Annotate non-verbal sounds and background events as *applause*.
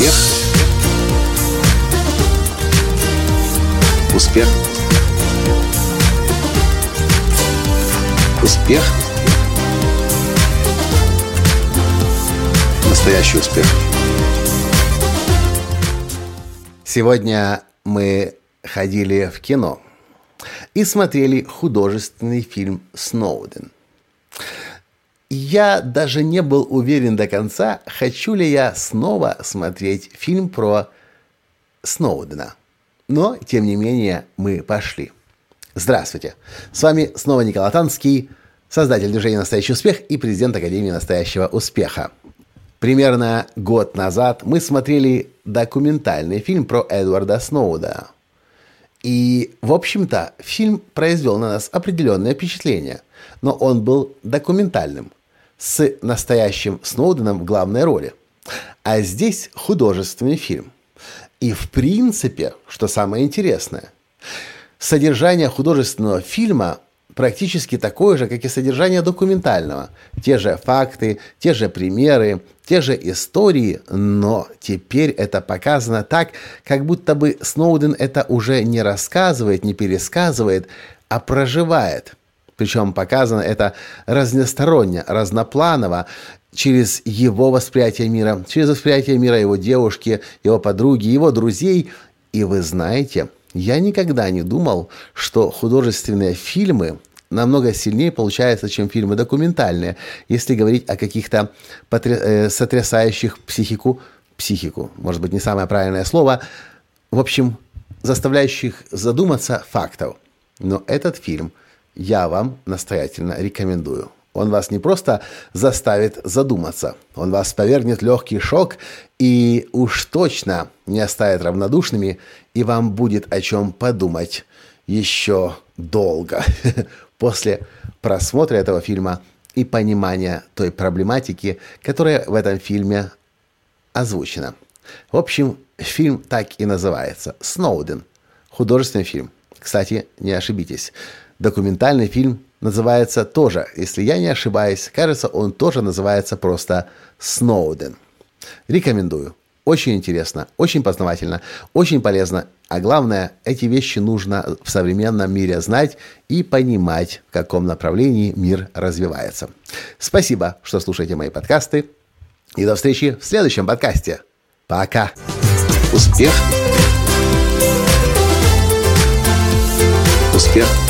Успех. Успех. Успех. Настоящий успех. Сегодня мы ходили в кино и смотрели художественный фильм «Сноуден». Я даже не был уверен до конца, хочу ли я снова смотреть фильм про Сноудена. Но, тем не менее, мы пошли. Здравствуйте. С вами снова Николай Танский, создатель движения «Настоящий успех» и президент Академии «Настоящего успеха». Примерно год назад мы смотрели документальный фильм про Эдварда Сноуда. И, в общем-то, фильм произвел на нас определенное впечатление, но он был документальным – с настоящим Сноуденом в главной роли. А здесь художественный фильм. И в принципе, что самое интересное, содержание художественного фильма практически такое же, как и содержание документального. Те же факты, те же примеры, те же истории, но теперь это показано так, как будто бы Сноуден это уже не рассказывает, не пересказывает, а проживает – причем показано это разносторонне, разнопланово, через его восприятие мира, через восприятие мира его девушки, его подруги, его друзей. И вы знаете, я никогда не думал, что художественные фильмы намного сильнее получаются, чем фильмы документальные, если говорить о каких-то потр... э, сотрясающих психику, психику, может быть, не самое правильное слово, в общем, заставляющих задуматься фактов. Но этот фильм – я вам настоятельно рекомендую. Он вас не просто заставит задуматься, он вас повергнет легкий шок и уж точно не оставит равнодушными, и вам будет о чем подумать еще долго *laughs* после просмотра этого фильма и понимания той проблематики, которая в этом фильме озвучена. В общем, фильм так и называется «Сноуден». Художественный фильм. Кстати, не ошибитесь. Документальный фильм называется тоже, если я не ошибаюсь, кажется, он тоже называется просто «Сноуден». Рекомендую. Очень интересно, очень познавательно, очень полезно. А главное, эти вещи нужно в современном мире знать и понимать, в каком направлении мир развивается. Спасибо, что слушаете мои подкасты. И до встречи в следующем подкасте. Пока. Успех. Успех